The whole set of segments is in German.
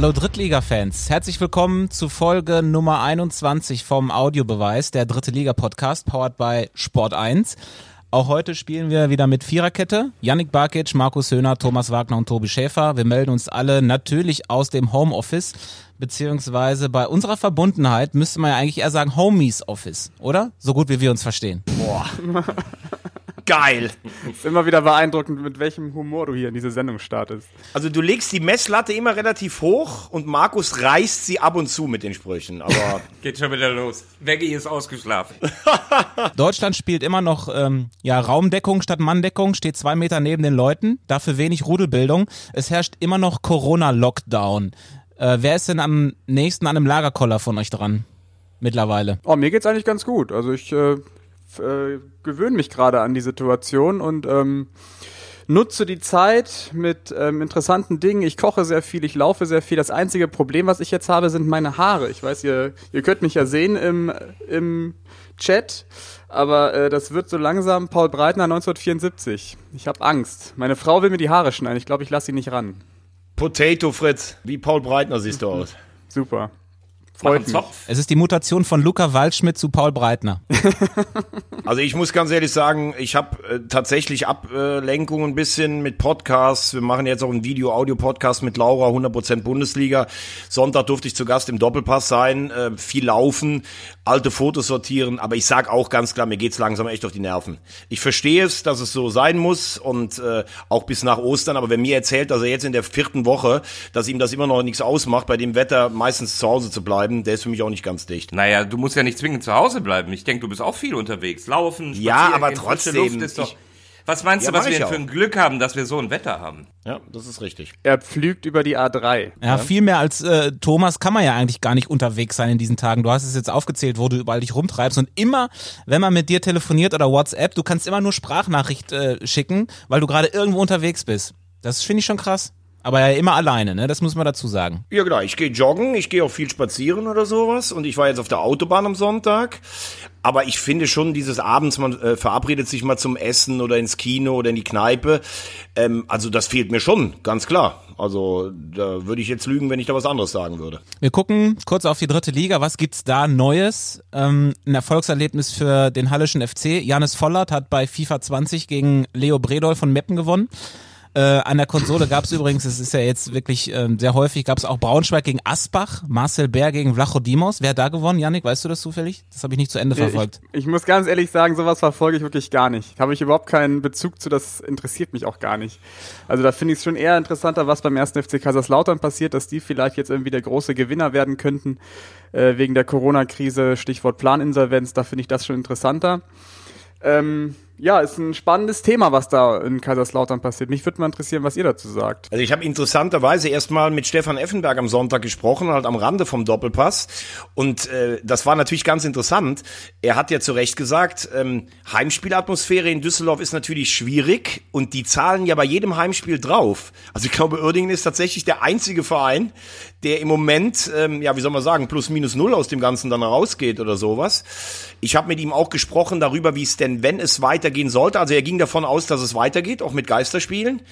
Hallo Drittliga-Fans, herzlich willkommen zu Folge Nummer 21 vom Audiobeweis, der Dritte Liga-Podcast, powered by Sport 1. Auch heute spielen wir wieder mit Viererkette. Yannick Barkic, Markus Höhner, Thomas Wagner und Tobi Schäfer. Wir melden uns alle natürlich aus dem Homeoffice, beziehungsweise bei unserer Verbundenheit müsste man ja eigentlich eher sagen Homies Office, oder? So gut wie wir uns verstehen. Boah. Geil. ist immer wieder beeindruckend, mit welchem Humor du hier in diese Sendung startest. Also du legst die Messlatte immer relativ hoch und Markus reißt sie ab und zu mit den Sprüchen. Aber geht schon wieder los. Veggie ist ausgeschlafen. Deutschland spielt immer noch ähm, ja Raumdeckung statt Manndeckung, steht zwei Meter neben den Leuten, dafür wenig Rudelbildung. Es herrscht immer noch Corona-Lockdown. Äh, wer ist denn am nächsten an einem Lagerkoller von euch dran? Mittlerweile. Oh, mir geht's eigentlich ganz gut. Also ich äh, äh, gewöhne mich gerade an die Situation und ähm, nutze die Zeit mit ähm, interessanten Dingen. Ich koche sehr viel, ich laufe sehr viel. Das einzige Problem, was ich jetzt habe, sind meine Haare. Ich weiß, ihr, ihr könnt mich ja sehen im, im Chat, aber äh, das wird so langsam Paul Breitner 1974. Ich habe Angst. Meine Frau will mir die Haare schneiden. Ich glaube, ich lasse sie nicht ran. Potato Fritz, wie Paul Breitner siehst du aus. Super. Freut mich. Zopf. Es ist die Mutation von Luca Waldschmidt zu Paul Breitner. also ich muss ganz ehrlich sagen, ich habe äh, tatsächlich Ablenkung ein bisschen mit Podcasts. Wir machen jetzt auch einen Video-Audio-Podcast mit Laura, 100% Bundesliga. Sonntag durfte ich zu Gast im Doppelpass sein, äh, viel laufen, alte Fotos sortieren. Aber ich sag auch ganz klar, mir geht's langsam echt auf die Nerven. Ich verstehe es, dass es so sein muss und äh, auch bis nach Ostern. Aber wenn mir erzählt, dass er jetzt in der vierten Woche, dass ihm das immer noch nichts ausmacht, bei dem Wetter meistens zu Hause zu bleiben, bleiben, der ist für mich auch nicht ganz dicht. Naja, du musst ja nicht zwingend zu Hause bleiben. Ich denke, du bist auch viel unterwegs. Laufen, Ja, aber trotzdem. Luft ist doch, was meinst ja, du, was wir denn für ein Glück haben, dass wir so ein Wetter haben? Ja, das ist richtig. Er pflügt über die A3. Ja, ja. viel mehr als äh, Thomas kann man ja eigentlich gar nicht unterwegs sein in diesen Tagen. Du hast es jetzt aufgezählt, wo du überall dich rumtreibst und immer, wenn man mit dir telefoniert oder WhatsApp, du kannst immer nur Sprachnachricht äh, schicken, weil du gerade irgendwo unterwegs bist. Das finde ich schon krass. Aber ja immer alleine, ne? Das muss man dazu sagen. Ja, genau. Ich gehe joggen, ich gehe auch viel spazieren oder sowas. Und ich war jetzt auf der Autobahn am Sonntag. Aber ich finde schon, dieses Abends, man äh, verabredet sich mal zum Essen oder ins Kino oder in die Kneipe. Ähm, also das fehlt mir schon, ganz klar. Also da würde ich jetzt lügen, wenn ich da was anderes sagen würde. Wir gucken kurz auf die dritte Liga. Was gibt's da Neues? Ähm, ein Erfolgserlebnis für den Hallischen FC. Janis Vollert hat bei FIFA 20 gegen Leo Bredol von Meppen gewonnen. Äh, an der Konsole gab es übrigens, es ist ja jetzt wirklich äh, sehr häufig, gab es auch Braunschweig gegen Asbach, Marcel Bär gegen Vlachodimos. Wer hat da gewonnen, Janik? Weißt du das zufällig? Das habe ich nicht zu Ende verfolgt. Ich, ich, muss ganz ehrlich sagen, sowas verfolge ich wirklich gar nicht. Habe ich überhaupt keinen Bezug zu, das interessiert mich auch gar nicht. Also da finde ich es schon eher interessanter, was beim ersten FC Kaiserslautern passiert, dass die vielleicht jetzt irgendwie der große Gewinner werden könnten äh, wegen der Corona-Krise, Stichwort Planinsolvenz. Da finde ich das schon interessanter. Ähm, ja, ist ein spannendes Thema, was da in Kaiserslautern passiert. Mich würde mal interessieren, was ihr dazu sagt. Also ich habe interessanterweise erstmal mit Stefan Effenberg am Sonntag gesprochen, halt am Rande vom Doppelpass. Und äh, das war natürlich ganz interessant. Er hat ja zu Recht gesagt, ähm, Heimspielatmosphäre in Düsseldorf ist natürlich schwierig und die zahlen ja bei jedem Heimspiel drauf. Also ich glaube, Uerdingen ist tatsächlich der einzige Verein, der im Moment, ähm, ja, wie soll man sagen, plus minus null aus dem Ganzen dann rausgeht oder sowas. Ich habe mit ihm auch gesprochen darüber, wie es denn, wenn es weitergehen sollte, also er ging davon aus, dass es weitergeht, auch mit Geisterspielen,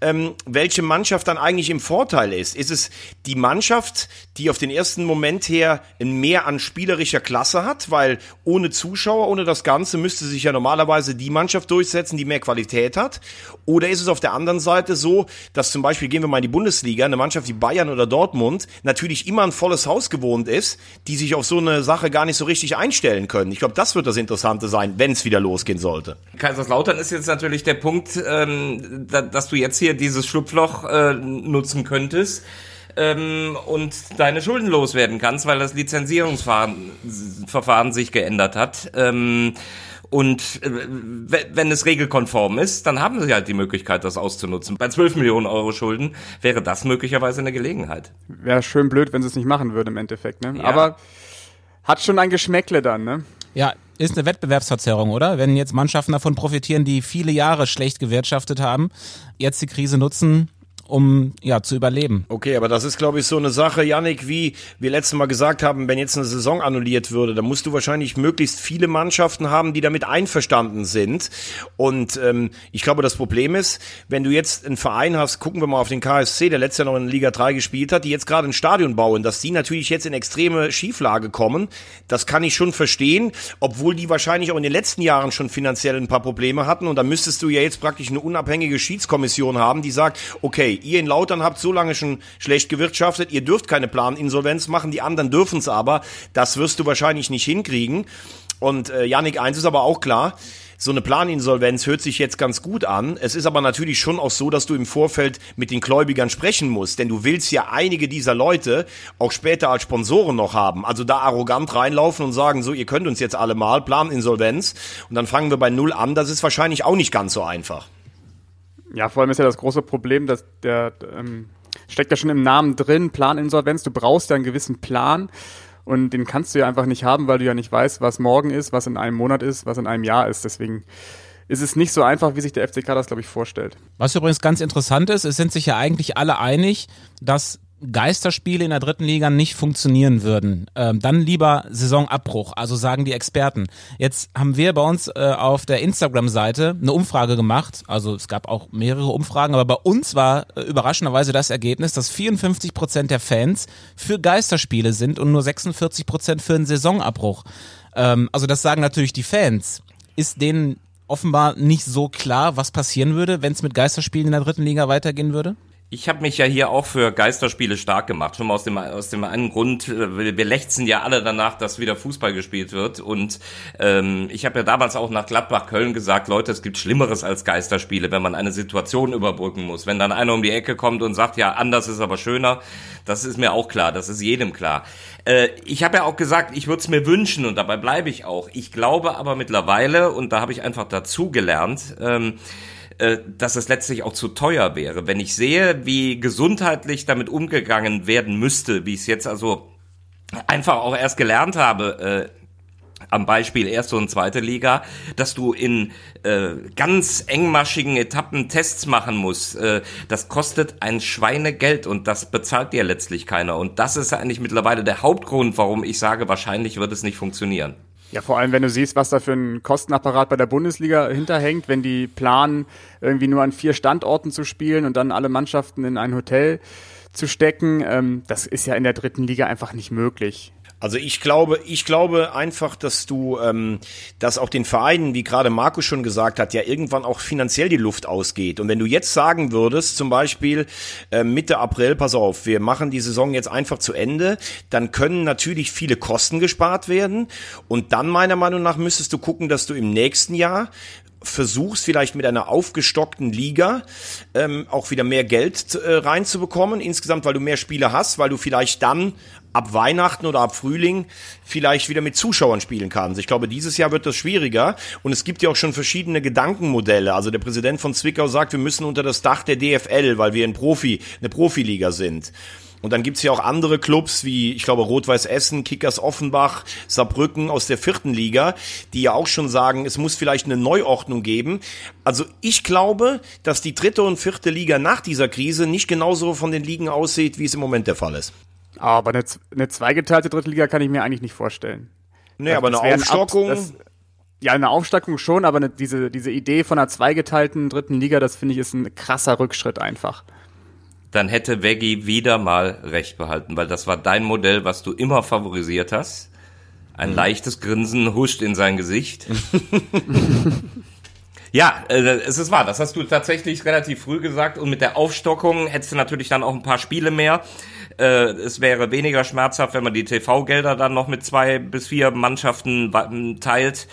ähm, welche Mannschaft dann eigentlich im Vorteil ist. Ist es die Mannschaft, die auf den ersten Moment her ein Mehr an spielerischer Klasse hat, weil ohne Zuschauer, ohne das Ganze müsste sich ja normalerweise die Mannschaft durchsetzen, die mehr Qualität hat? Oder ist es auf der anderen Seite so, dass zum Beispiel, gehen wir mal in die Bundesliga, eine Mannschaft wie Bayern oder Dortmund Dortmund natürlich immer ein volles Haus gewohnt ist, die sich auf so eine Sache gar nicht so richtig einstellen können. Ich glaube, das wird das Interessante sein, wenn es wieder losgehen sollte. Kaiserslautern ist jetzt natürlich der Punkt, ähm, da, dass du jetzt hier dieses Schlupfloch äh, nutzen könntest ähm, und deine Schulden loswerden kannst, weil das Lizenzierungsverfahren sich geändert hat. Ähm, und äh, wenn es regelkonform ist, dann haben sie halt die Möglichkeit, das auszunutzen. Bei 12 Millionen Euro Schulden wäre das möglicherweise eine Gelegenheit. Wäre schön blöd, wenn sie es nicht machen würde im Endeffekt. Ne? Ja. Aber hat schon ein Geschmäckle dann, ne? Ja, ist eine Wettbewerbsverzerrung, oder? Wenn jetzt Mannschaften davon profitieren, die viele Jahre schlecht gewirtschaftet haben, jetzt die Krise nutzen, um ja zu überleben. Okay, aber das ist, glaube ich, so eine Sache, Yannick, wie wir letztes Mal gesagt haben, wenn jetzt eine Saison annulliert würde, dann musst du wahrscheinlich möglichst viele Mannschaften haben, die damit einverstanden sind. Und ähm, ich glaube, das Problem ist, wenn du jetzt einen Verein hast, gucken wir mal auf den KSC, der letztes Jahr noch in Liga 3 gespielt hat, die jetzt gerade ein Stadion bauen, dass die natürlich jetzt in extreme Schieflage kommen, das kann ich schon verstehen, obwohl die wahrscheinlich auch in den letzten Jahren schon finanziell ein paar Probleme hatten. Und da müsstest du ja jetzt praktisch eine unabhängige Schiedskommission haben, die sagt, okay, ihr in Lautern habt so lange schon schlecht gewirtschaftet, ihr dürft keine Planinsolvenz machen, die anderen dürfen es aber. Das wirst du wahrscheinlich nicht hinkriegen. Und äh, Yannick, eins ist aber auch klar, so eine Planinsolvenz hört sich jetzt ganz gut an. Es ist aber natürlich schon auch so, dass du im Vorfeld mit den Gläubigern sprechen musst, denn du willst ja einige dieser Leute auch später als Sponsoren noch haben. Also da arrogant reinlaufen und sagen, so, ihr könnt uns jetzt alle mal, Planinsolvenz. Und dann fangen wir bei Null an. Das ist wahrscheinlich auch nicht ganz so einfach. Ja, vor allem ist ja das große Problem, dass der ähm, steckt ja schon im Namen drin, Planinsolvenz. Du brauchst ja einen gewissen Plan. Und den kannst du ja einfach nicht haben, weil du ja nicht weißt, was morgen ist, was in einem Monat ist, was in einem Jahr ist. Deswegen ist es nicht so einfach, wie sich der FCK das, glaube ich, vorstellt. Was übrigens ganz interessant ist, es sind sich ja eigentlich alle einig, dass Geisterspiele in der dritten Liga nicht funktionieren würden, ähm, dann lieber Saisonabbruch, also sagen die Experten. Jetzt haben wir bei uns äh, auf der Instagram-Seite eine Umfrage gemacht, also es gab auch mehrere Umfragen, aber bei uns war äh, überraschenderweise das Ergebnis, dass 54 Prozent der Fans für Geisterspiele sind und nur 46 Prozent für einen Saisonabbruch. Ähm, also das sagen natürlich die Fans. Ist denen offenbar nicht so klar, was passieren würde, wenn es mit Geisterspielen in der dritten Liga weitergehen würde? Ich habe mich ja hier auch für Geisterspiele stark gemacht. Schon mal aus dem, aus dem einen Grund, äh, wir, lechzen ja alle danach, dass wieder Fußball gespielt wird. Und ähm, ich habe ja damals auch nach Gladbach-Köln gesagt, Leute, es gibt Schlimmeres als Geisterspiele, wenn man eine Situation überbrücken muss. Wenn dann einer um die Ecke kommt und sagt, ja, anders ist aber schöner, das ist mir auch klar, das ist jedem klar. Äh, ich habe ja auch gesagt, ich würde es mir wünschen und dabei bleibe ich auch. Ich glaube aber mittlerweile, und da habe ich einfach dazu gelernt, ähm, äh, dass es letztlich auch zu teuer wäre. Wenn ich sehe, wie gesundheitlich damit umgegangen werden müsste, wie ich es jetzt also einfach auch erst gelernt habe, äh, am Beispiel erste und zweite Liga, dass du in äh, ganz engmaschigen Etappen Tests machen musst. Äh, das kostet ein Schweinegeld und das bezahlt dir letztlich keiner. Und das ist eigentlich mittlerweile der Hauptgrund, warum ich sage, wahrscheinlich wird es nicht funktionieren. Ja, vor allem, wenn du siehst, was da für ein Kostenapparat bei der Bundesliga hinterhängt, wenn die planen, irgendwie nur an vier Standorten zu spielen und dann alle Mannschaften in ein Hotel zu stecken, ähm, das ist ja in der dritten Liga einfach nicht möglich. Also ich glaube, ich glaube einfach, dass du, ähm, dass auch den Vereinen, wie gerade Markus schon gesagt hat, ja irgendwann auch finanziell die Luft ausgeht. Und wenn du jetzt sagen würdest, zum Beispiel äh, Mitte April, pass auf, wir machen die Saison jetzt einfach zu Ende, dann können natürlich viele Kosten gespart werden. Und dann meiner Meinung nach müsstest du gucken, dass du im nächsten Jahr versuchst vielleicht mit einer aufgestockten Liga ähm, auch wieder mehr Geld äh, reinzubekommen, insgesamt, weil du mehr Spiele hast, weil du vielleicht dann ab Weihnachten oder ab Frühling vielleicht wieder mit Zuschauern spielen kannst. Ich glaube, dieses Jahr wird das schwieriger und es gibt ja auch schon verschiedene Gedankenmodelle. Also der Präsident von Zwickau sagt, wir müssen unter das Dach der DFL, weil wir ein Profi, eine Profiliga sind. Und dann gibt's ja auch andere Clubs wie, ich glaube, Rot-Weiß Essen, Kickers Offenbach, Saarbrücken aus der vierten Liga, die ja auch schon sagen, es muss vielleicht eine Neuordnung geben. Also ich glaube, dass die dritte und vierte Liga nach dieser Krise nicht genauso von den Ligen aussieht, wie es im Moment der Fall ist. Aber eine, eine zweigeteilte dritte Liga kann ich mir eigentlich nicht vorstellen. Nee, aber eine Aufstockung. Ab, das, ja, eine Aufstockung schon, aber eine, diese, diese Idee von einer zweigeteilten dritten Liga, das finde ich ist ein krasser Rückschritt einfach. Dann hätte Veggie wieder mal recht behalten, weil das war dein Modell, was du immer favorisiert hast. Ein mhm. leichtes Grinsen huscht in sein Gesicht. Ja, äh, es ist wahr, das hast du tatsächlich relativ früh gesagt und mit der Aufstockung hättest du natürlich dann auch ein paar Spiele mehr. Äh, es wäre weniger schmerzhaft, wenn man die TV-Gelder dann noch mit zwei bis vier Mannschaften teilt.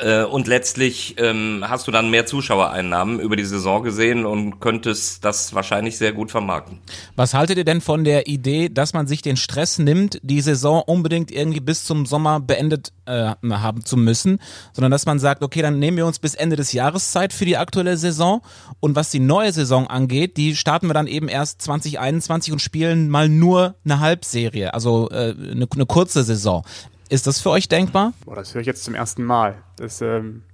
Äh, und letztlich ähm, hast du dann mehr Zuschauereinnahmen über die Saison gesehen und könntest das wahrscheinlich sehr gut vermarkten. Was haltet ihr denn von der Idee, dass man sich den Stress nimmt, die Saison unbedingt irgendwie bis zum Sommer beendet äh, haben zu müssen, sondern dass man sagt, okay, dann nehmen wir uns bis Ende des Jahres Zeit für die aktuelle Saison und was die neue Saison angeht, die starten wir dann eben erst 2021 und spielen mal nur eine Halbserie, also äh, eine, eine kurze Saison. Ist das für euch denkbar? Boah, das höre ich jetzt zum ersten Mal. Das, ähm,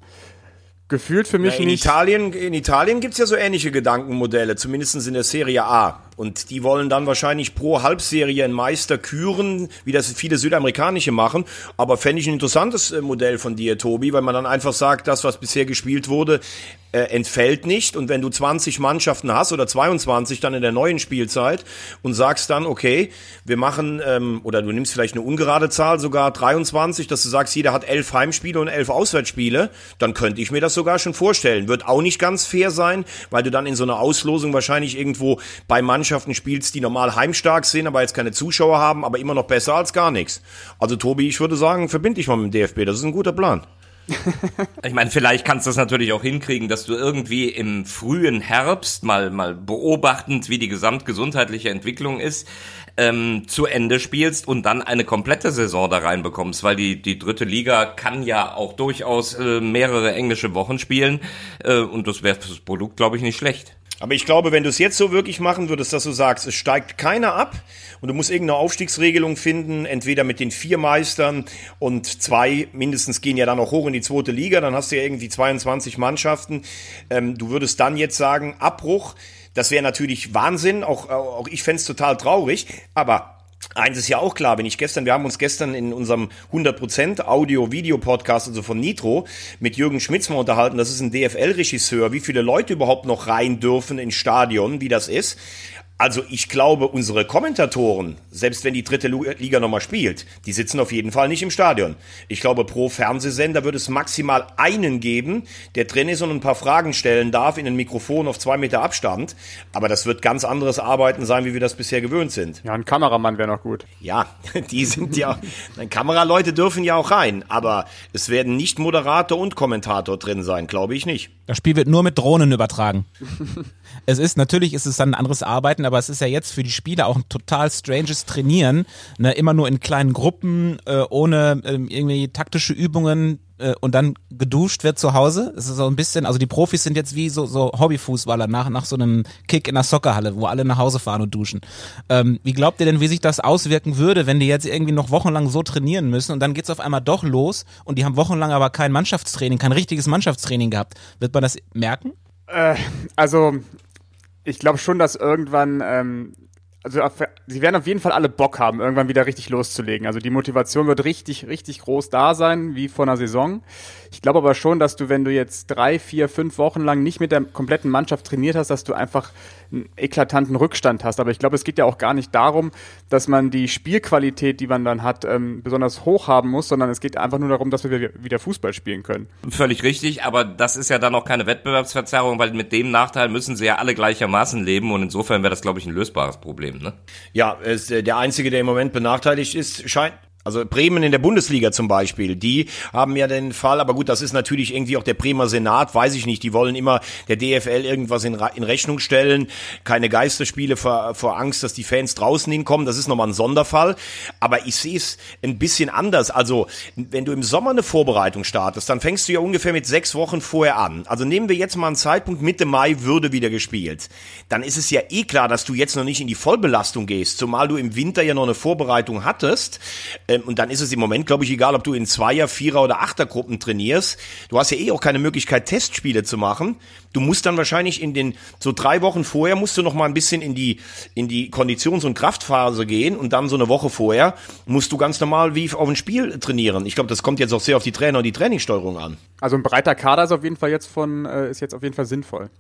gefühlt für mich Na, in nicht. Italien, in Italien gibt's ja so ähnliche Gedankenmodelle, zumindest in der Serie A. Und die wollen dann wahrscheinlich pro Halbserie einen Meister küren, wie das viele südamerikanische machen. Aber fände ich ein interessantes äh, Modell von dir, Tobi, weil man dann einfach sagt, das, was bisher gespielt wurde, äh, entfällt nicht. Und wenn du 20 Mannschaften hast oder 22 dann in der neuen Spielzeit und sagst dann, okay, wir machen, ähm, oder du nimmst vielleicht eine ungerade Zahl, sogar 23, dass du sagst, jeder hat elf Heimspiele und elf Auswärtsspiele, dann könnte ich mir das sogar schon vorstellen. Wird auch nicht ganz fair sein, weil du dann in so einer Auslosung wahrscheinlich irgendwo bei Mannschaften spielst, die normal heimstark sind, aber jetzt keine Zuschauer haben, aber immer noch besser als gar nichts. Also Tobi, ich würde sagen, verbind dich mal mit dem DFB, das ist ein guter Plan. Ich meine, vielleicht kannst du es natürlich auch hinkriegen, dass du irgendwie im frühen Herbst mal mal beobachtend, wie die gesamtgesundheitliche Entwicklung ist, ähm, zu Ende spielst und dann eine komplette Saison da reinbekommst, weil die die dritte Liga kann ja auch durchaus äh, mehrere englische Wochen spielen äh, und das wäre fürs Produkt, glaube ich, nicht schlecht. Aber ich glaube, wenn du es jetzt so wirklich machen würdest, dass du sagst, es steigt keiner ab und du musst irgendeine Aufstiegsregelung finden, entweder mit den vier Meistern und zwei mindestens gehen ja dann auch hoch in die zweite Liga, dann hast du ja irgendwie 22 Mannschaften. Ähm, du würdest dann jetzt sagen, Abbruch, das wäre natürlich Wahnsinn, auch, auch ich fände total traurig, aber Eins ist ja auch klar, wenn ich gestern, wir haben uns gestern in unserem 100% Audio-Video-Podcast, also von Nitro, mit Jürgen Schmitz mal unterhalten, das ist ein DFL-Regisseur, wie viele Leute überhaupt noch rein dürfen ins Stadion, wie das ist. Also ich glaube, unsere Kommentatoren, selbst wenn die dritte Liga nochmal spielt, die sitzen auf jeden Fall nicht im Stadion. Ich glaube, pro Fernsehsender wird es maximal einen geben, der drin ist und ein paar Fragen stellen darf in ein Mikrofon auf zwei Meter Abstand. Aber das wird ganz anderes Arbeiten sein, wie wir das bisher gewöhnt sind. Ja, ein Kameramann wäre noch gut. Ja, die sind ja, Kameraleute dürfen ja auch rein, aber es werden nicht Moderator und Kommentator drin sein, glaube ich nicht. Das Spiel wird nur mit Drohnen übertragen. es ist, natürlich ist es dann ein anderes Arbeiten, aber es ist ja jetzt für die Spieler auch ein total stranges Trainieren, ne, immer nur in kleinen Gruppen, äh, ohne äh, irgendwie taktische Übungen äh, und dann geduscht wird zu Hause. Es ist so ein bisschen, also die Profis sind jetzt wie so, so Hobbyfußballer nach, nach so einem Kick in der Soccerhalle, wo alle nach Hause fahren und duschen. Ähm, wie glaubt ihr denn, wie sich das auswirken würde, wenn die jetzt irgendwie noch wochenlang so trainieren müssen und dann geht's auf einmal doch los und die haben wochenlang aber kein Mannschaftstraining, kein richtiges Mannschaftstraining gehabt. Wird man das merken? Äh, also ich glaube schon, dass irgendwann, ähm, also sie werden auf jeden Fall alle Bock haben, irgendwann wieder richtig loszulegen. Also die Motivation wird richtig, richtig groß da sein, wie vor einer Saison. Ich glaube aber schon, dass du, wenn du jetzt drei, vier, fünf Wochen lang nicht mit der kompletten Mannschaft trainiert hast, dass du einfach einen eklatanten Rückstand hast. Aber ich glaube, es geht ja auch gar nicht darum, dass man die Spielqualität, die man dann hat, ähm, besonders hoch haben muss, sondern es geht einfach nur darum, dass wir wieder Fußball spielen können. Völlig richtig, aber das ist ja dann auch keine Wettbewerbsverzerrung, weil mit dem Nachteil müssen sie ja alle gleichermaßen leben und insofern wäre das, glaube ich, ein lösbares Problem. Ne? Ja, es, der Einzige, der im Moment benachteiligt ist, scheint also Bremen in der Bundesliga zum Beispiel, die haben ja den Fall, aber gut, das ist natürlich irgendwie auch der Bremer Senat, weiß ich nicht, die wollen immer der DFL irgendwas in, in Rechnung stellen, keine Geisterspiele vor, vor Angst, dass die Fans draußen hinkommen, das ist nochmal ein Sonderfall, aber ich sehe es ein bisschen anders, also wenn du im Sommer eine Vorbereitung startest, dann fängst du ja ungefähr mit sechs Wochen vorher an, also nehmen wir jetzt mal einen Zeitpunkt, Mitte Mai würde wieder gespielt, dann ist es ja eh klar, dass du jetzt noch nicht in die Vollbelastung gehst, zumal du im Winter ja noch eine Vorbereitung hattest, ähm, und dann ist es im Moment, glaube ich, egal, ob du in Zweier, Vierer oder Achtergruppen trainierst. Du hast ja eh auch keine Möglichkeit, Testspiele zu machen. Du musst dann wahrscheinlich in den, so drei Wochen vorher musst du noch mal ein bisschen in die, in die Konditions- und Kraftphase gehen und dann so eine Woche vorher musst du ganz normal wie auf ein Spiel trainieren. Ich glaube, das kommt jetzt auch sehr auf die Trainer und die Trainingssteuerung an. Also ein breiter Kader ist auf jeden Fall jetzt von, äh, ist jetzt auf jeden Fall sinnvoll.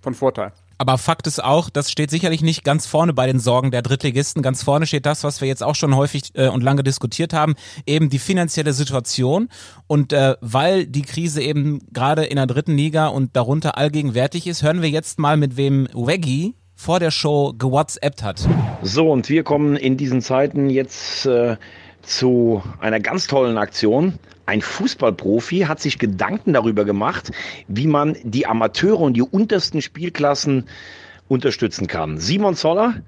Von Vorteil. Aber Fakt ist auch, das steht sicherlich nicht ganz vorne bei den Sorgen der Drittligisten. Ganz vorne steht das, was wir jetzt auch schon häufig äh, und lange diskutiert haben, eben die finanzielle Situation. Und äh, weil die Krise eben gerade in der dritten Liga und darunter allgegenwärtig ist, hören wir jetzt mal, mit wem Weggy vor der Show gewhatsappt hat. So, und wir kommen in diesen Zeiten jetzt äh, zu einer ganz tollen Aktion. Ein Fußballprofi hat sich Gedanken darüber gemacht, wie man die Amateure und die untersten Spielklassen unterstützen kann. Simon Zoller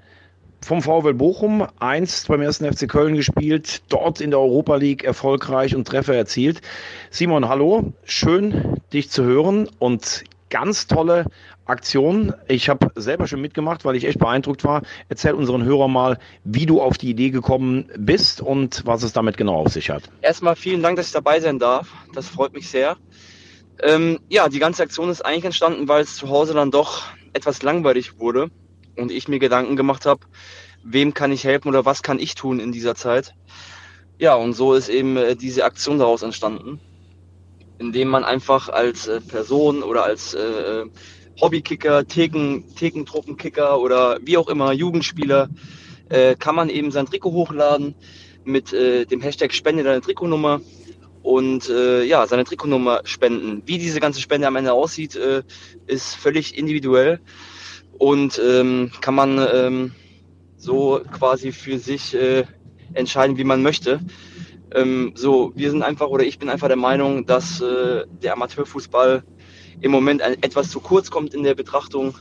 vom VfL Bochum, einst beim ersten FC Köln gespielt, dort in der Europa League erfolgreich und Treffer erzielt. Simon, hallo, schön dich zu hören und ganz tolle Aktion. Ich habe selber schon mitgemacht, weil ich echt beeindruckt war. Erzähl unseren Hörern mal, wie du auf die Idee gekommen bist und was es damit genau auf sich hat. Erstmal vielen Dank, dass ich dabei sein darf. Das freut mich sehr. Ähm, ja, die ganze Aktion ist eigentlich entstanden, weil es zu Hause dann doch etwas langweilig wurde und ich mir Gedanken gemacht habe, wem kann ich helfen oder was kann ich tun in dieser Zeit. Ja, und so ist eben äh, diese Aktion daraus entstanden, indem man einfach als äh, Person oder als äh, Hobbykicker, Theken, Thekentruppenkicker oder wie auch immer, Jugendspieler, äh, kann man eben sein Trikot hochladen mit äh, dem Hashtag Spende deine Trikotnummer und äh, ja, seine Trikotnummer spenden. Wie diese ganze Spende am Ende aussieht, äh, ist völlig individuell und ähm, kann man ähm, so quasi für sich äh, entscheiden, wie man möchte. Ähm, so, wir sind einfach oder ich bin einfach der Meinung, dass äh, der Amateurfußball im Moment etwas zu kurz kommt in der Betrachtung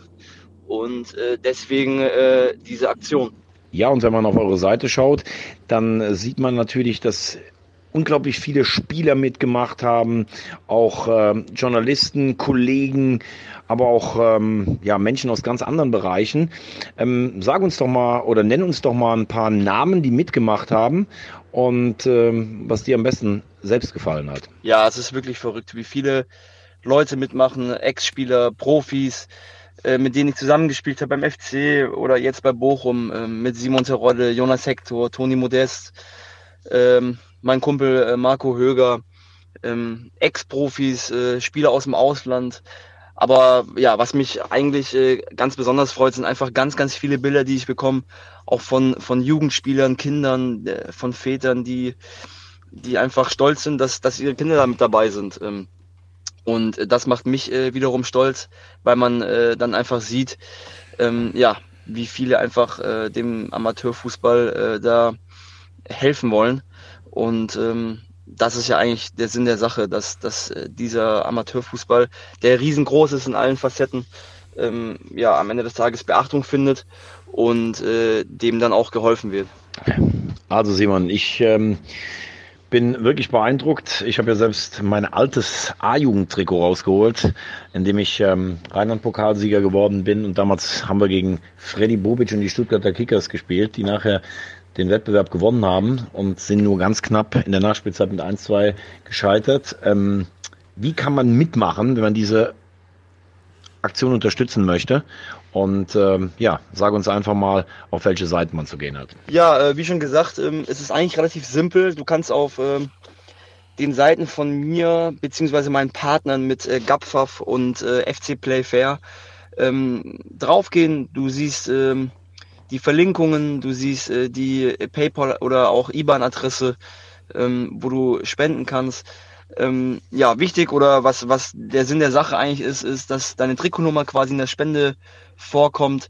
und äh, deswegen äh, diese Aktion. Ja, und wenn man auf eure Seite schaut, dann sieht man natürlich, dass unglaublich viele Spieler mitgemacht haben, auch äh, Journalisten, Kollegen, aber auch ähm, ja, Menschen aus ganz anderen Bereichen. Ähm, sag uns doch mal oder nenn uns doch mal ein paar Namen, die mitgemacht haben und ähm, was dir am besten selbst gefallen hat. Ja, es ist wirklich verrückt, wie viele Leute mitmachen, Ex-Spieler, Profis, äh, mit denen ich zusammengespielt habe beim FC oder jetzt bei Bochum, äh, mit Simon Terodde, Jonas Hector, Toni Modest, ähm, mein Kumpel äh, Marco Höger, ähm, Ex-Profis, äh, Spieler aus dem Ausland. Aber ja, was mich eigentlich äh, ganz besonders freut, sind einfach ganz, ganz viele Bilder, die ich bekomme, auch von, von Jugendspielern, Kindern, äh, von Vätern, die, die einfach stolz sind, dass, dass ihre Kinder da mit dabei sind. Ähm, und äh, das macht mich äh, wiederum stolz, weil man äh, dann einfach sieht, ähm, ja, wie viele einfach äh, dem Amateurfußball äh, da helfen wollen. Und ähm, das ist ja eigentlich der Sinn der Sache, dass, dass äh, dieser Amateurfußball, der riesengroß ist in allen Facetten, ähm, ja, am Ende des Tages Beachtung findet und dem dann auch geholfen wird. Also Simon, ich ähm, bin wirklich beeindruckt. Ich habe ja selbst mein altes A-Jugendtrikot rausgeholt, in dem ich ähm, Rheinland-Pokalsieger geworden bin. Und damals haben wir gegen Freddy Bobic und die Stuttgarter Kickers gespielt, die nachher den Wettbewerb gewonnen haben und sind nur ganz knapp in der Nachspielzeit mit 1-2 gescheitert. Ähm, wie kann man mitmachen, wenn man diese Aktion unterstützen möchte? Und ähm, ja, sag uns einfach mal, auf welche Seiten man zu gehen hat. Ja, äh, wie schon gesagt, ähm, es ist eigentlich relativ simpel. Du kannst auf ähm, den Seiten von mir beziehungsweise meinen Partnern mit äh, Gapfaf und äh, FC Playfair ähm, draufgehen. Du siehst ähm, die Verlinkungen, du siehst äh, die PayPal oder auch IBAN-Adresse, ähm, wo du spenden kannst. Ähm, ja, wichtig oder was, was der Sinn der Sache eigentlich ist, ist, dass deine Trikotnummer quasi in der Spende vorkommt,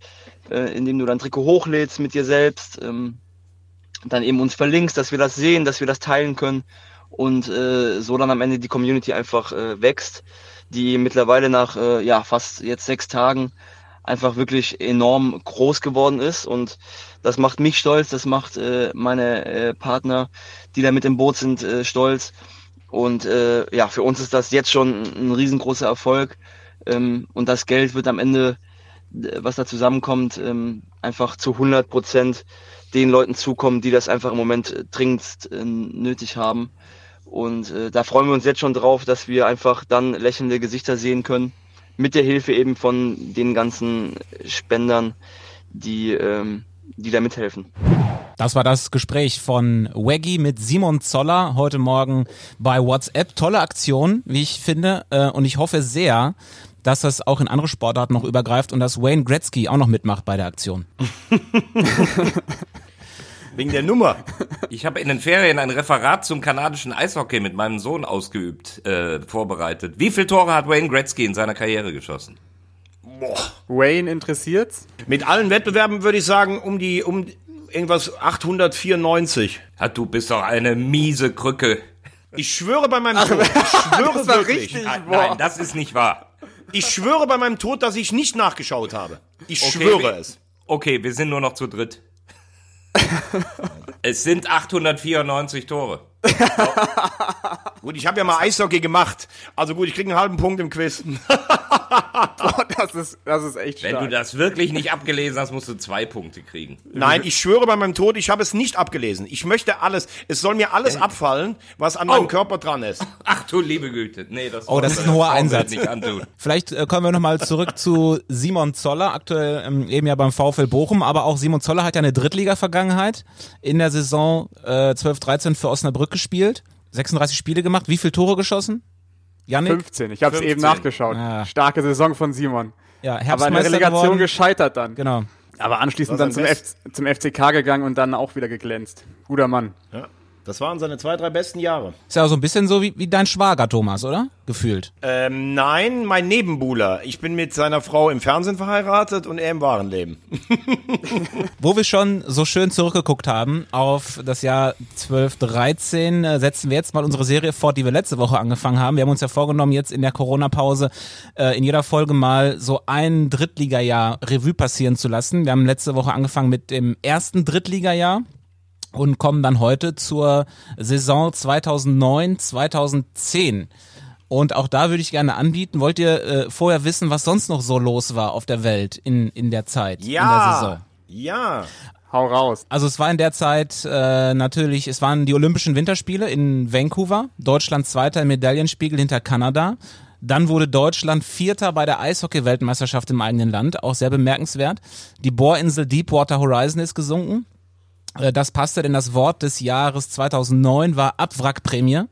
äh, indem du dein Trikot hochlädst mit dir selbst, ähm, dann eben uns verlinkst, dass wir das sehen, dass wir das teilen können und äh, so dann am Ende die Community einfach äh, wächst, die mittlerweile nach äh, ja fast jetzt sechs Tagen einfach wirklich enorm groß geworden ist und das macht mich stolz, das macht äh, meine äh, Partner, die da mit im Boot sind, äh, stolz und äh, ja, für uns ist das jetzt schon ein riesengroßer Erfolg ähm, und das Geld wird am Ende, äh, was da zusammenkommt, ähm, einfach zu 100 Prozent den Leuten zukommen, die das einfach im Moment äh, dringend äh, nötig haben. Und äh, da freuen wir uns jetzt schon drauf, dass wir einfach dann lächelnde Gesichter sehen können mit der Hilfe eben von den ganzen Spendern, die, ähm, die da mithelfen. Das war das Gespräch von Waggy mit Simon Zoller heute Morgen bei WhatsApp. Tolle Aktion, wie ich finde. Äh, und ich hoffe sehr, dass das auch in andere Sportarten noch übergreift und dass Wayne Gretzky auch noch mitmacht bei der Aktion. Wegen der Nummer. Ich habe in den Ferien ein Referat zum kanadischen Eishockey mit meinem Sohn ausgeübt, äh, vorbereitet. Wie viele Tore hat Wayne Gretzky in seiner Karriere geschossen? Boah. Wayne interessiert's? Mit allen Wettbewerben würde ich sagen, um die, um irgendwas 894. Ja, du bist doch eine miese Krücke. Ich schwöre bei meinem Tod. Ich schwöre das war wirklich. richtig. Nein, Boah. nein, das ist nicht wahr. Ich schwöre bei meinem Tod, dass ich nicht nachgeschaut habe. Ich Okay, schwöre wir- es. Okay, wir sind nur noch zu dritt. es sind 894 Tore. Gut, ich habe ja mal Eishockey gemacht. Also gut, ich kriege einen halben Punkt im Quiz. Boah, das ist, das ist echt Wenn stark. du das wirklich nicht abgelesen hast, musst du zwei Punkte kriegen. Nein, ich schwöre bei meinem Tod, ich habe es nicht abgelesen. Ich möchte alles, es soll mir alles abfallen, was an meinem Körper dran ist. Ach du liebe Güte. Nee, das Oh, das ist ein hoher Einsatz. Vielleicht äh, kommen wir nochmal zurück zu Simon Zoller, aktuell ähm, eben ja beim VfL Bochum, aber auch Simon Zoller hat ja eine Drittliga-Vergangenheit in der Saison äh, 12-13 für Osnabrück gespielt, 36 Spiele gemacht, wie viele Tore geschossen? Janik? 15, ich habe es 15. eben nachgeschaut. Ah. Starke Saison von Simon. Ja, Aber in der Relegation geworden. gescheitert dann. Genau. Aber anschließend dann zum, F zum FCK gegangen und dann auch wieder geglänzt. Guter Mann. Ja, das waren seine zwei, drei besten Jahre. Ist ja auch so ein bisschen so wie, wie dein Schwager, Thomas, oder? Gefühlt. Ähm, nein, mein Nebenbuhler. Ich bin mit seiner Frau im Fernsehen verheiratet und er im wahren Leben. Wo wir schon so schön zurückgeguckt haben auf das Jahr 12, 13, äh, setzen wir jetzt mal unsere Serie fort, die wir letzte Woche angefangen haben. Wir haben uns ja vorgenommen, jetzt in der Corona-Pause äh, in jeder Folge mal so ein Drittligajahr Revue passieren zu lassen. Wir haben letzte Woche angefangen mit dem ersten Drittligajahr und kommen dann heute zur Saison 2009, 2010. Und auch da würde ich gerne anbieten, wollt ihr äh, vorher wissen, was sonst noch so los war auf der Welt in, in der Zeit, in der Saison? Ja, ja. Hau raus. Also es war in der Zeit äh, natürlich, es waren die Olympischen Winterspiele in Vancouver, Deutschland Zweiter im Medaillenspiegel hinter Kanada. Dann wurde Deutschland Vierter bei der Eishockey-Weltmeisterschaft im eigenen Land, auch sehr bemerkenswert. Die Bohrinsel Deepwater Horizon ist gesunken. Äh, Das passte, denn das Wort des Jahres 2009 war Abwrackprämie.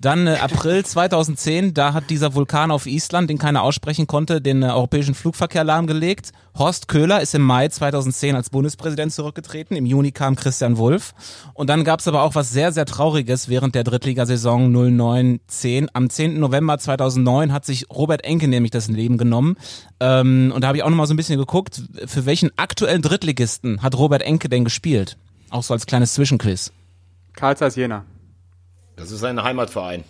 Dann äh, April 2010, da hat dieser Vulkan auf Island, den keiner aussprechen konnte, den äh, europäischen Flugverkehr lahmgelegt. Horst Köhler ist im Mai 2010 als Bundespräsident zurückgetreten. Im Juni kam Christian Wulff. Und dann gab es aber auch was sehr, sehr Trauriges während der Drittligasaison 09-10. Am 10. November 2009 hat sich Robert Enke nämlich das Leben genommen. Ähm, und da habe ich auch nochmal so ein bisschen geguckt, für welchen aktuellen Drittligisten hat Robert Enke denn gespielt? Auch so als kleines Zwischenquiz. Karl Jena. Das ist sein Heimatverein.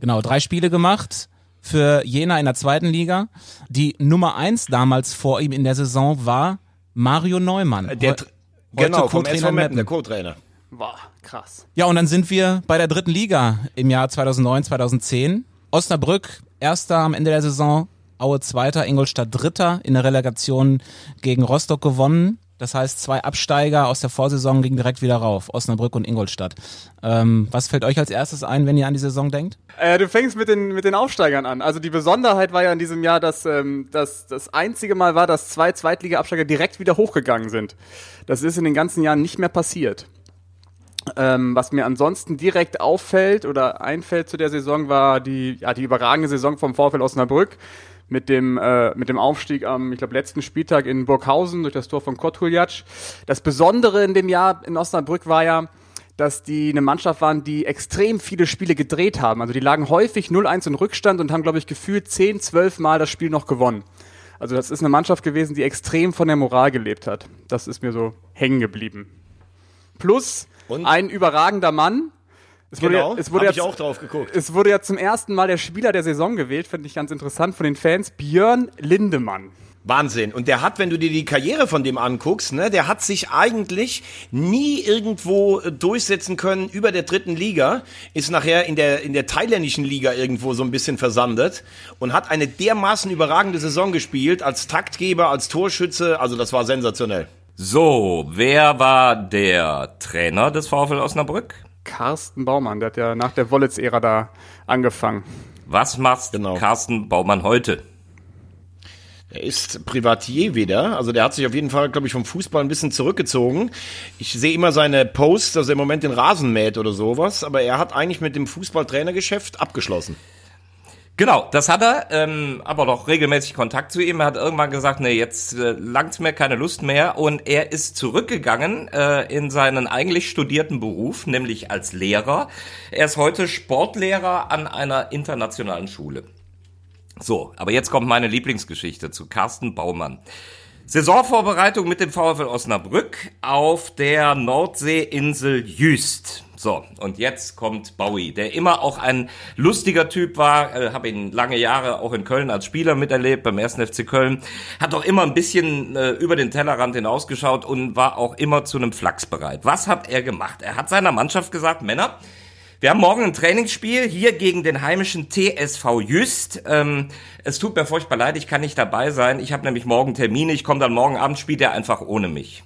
Genau, drei Spiele gemacht für Jena in der zweiten Liga. Die Nummer eins damals vor ihm in der Saison war Mario Neumann. Der, heute genau, vom Co-Trainer SV Meppen, der. Co-Trainer. Boah, krass. Ja, und dann sind wir bei der dritten Liga im Jahr 2009, 2010. Osnabrück, erster am Ende der Saison, Aue zweiter, Ingolstadt dritter, in der Relegation gegen Rostock gewonnen. Das heißt, zwei Absteiger aus der Vorsaison gingen direkt wieder rauf, Osnabrück und Ingolstadt. Ähm, was fällt euch als erstes ein, wenn ihr an die Saison denkt? Äh, du fängst mit den, mit den Aufsteigern an. Also die Besonderheit war ja in diesem Jahr, dass ähm, dass das einzige Mal war, dass zwei Zweitliga-Absteiger direkt wieder hochgegangen sind. Das ist in den ganzen Jahren nicht mehr passiert. Ähm, was mir ansonsten direkt auffällt oder einfällt zu der Saison war die, ja, die überragende Saison vom VfL Osnabrück mit dem, äh, mit dem Aufstieg am, ich glaube, letzten Spieltag in Burghausen durch das Tor von Kotuljac. Das Besondere in dem Jahr in Osnabrück war ja, dass die eine Mannschaft waren, die extrem viele Spiele gedreht haben. Also die lagen häufig 0-1 in Rückstand und haben, glaube ich, gefühlt 10, 12 Mal das Spiel noch gewonnen. Also das ist eine Mannschaft gewesen, die extrem von der Moral gelebt hat. Das ist mir so hängen geblieben. Plus Und? ein überragender Mann. Es wurde, Genau, ja, es, wurde hab ja, ich auch drauf geguckt. es wurde ja zum ersten Mal der Spieler der Saison gewählt, finde ich ganz interessant von den Fans, Björn Lindemann. Wahnsinn. Und der hat, wenn du dir die Karriere von dem anguckst, ne, der hat sich eigentlich nie irgendwo äh, durchsetzen können über der dritten Liga, ist nachher in der, in der thailändischen Liga irgendwo so ein bisschen versandet und hat eine dermaßen überragende Saison gespielt, als Taktgeber, als Torschütze, also das war sensationell. So, wer war der Trainer des VfL Osnabrück? Carsten Baumann, der hat ja nach der Wollitz-Ära da angefangen. Was macht Genau. Carsten Baumann heute? Er ist Privatier wieder, also der hat sich auf jeden Fall, glaube ich, vom Fußball ein bisschen zurückgezogen. Ich sehe immer seine Posts, dass er im Moment den Rasen mäht oder sowas, aber er hat eigentlich mit dem Fußballtrainergeschäft abgeschlossen. Genau, das hat er, ähm, aber doch regelmäßig Kontakt zu ihm. Er hat irgendwann gesagt, nee, jetzt äh, langt's mir keine Lust mehr. Und er ist zurückgegangen äh, in seinen eigentlich studierten Beruf, nämlich als Lehrer. Er ist heute Sportlehrer an einer internationalen Schule. So, aber jetzt kommt meine Lieblingsgeschichte zu Carsten Baumann. Saisonvorbereitung mit dem VfL Osnabrück auf der Nordseeinsel Jüst. So, und jetzt kommt Bowie, der immer auch ein lustiger Typ war, äh, habe ihn lange Jahre auch in Köln als Spieler miterlebt, beim 1. FC Köln, hat auch immer ein bisschen äh, über den Tellerrand hinausgeschaut und war auch immer zu einem Flachs bereit. Was hat er gemacht? Er hat seiner Mannschaft gesagt, Männer, Wir haben morgen ein Trainingsspiel hier gegen den heimischen TSV Jüst. Ähm, es tut mir furchtbar leid, ich kann nicht dabei sein. Ich habe nämlich morgen Termine. Ich komme dann morgen Abend, spielt er einfach ohne mich.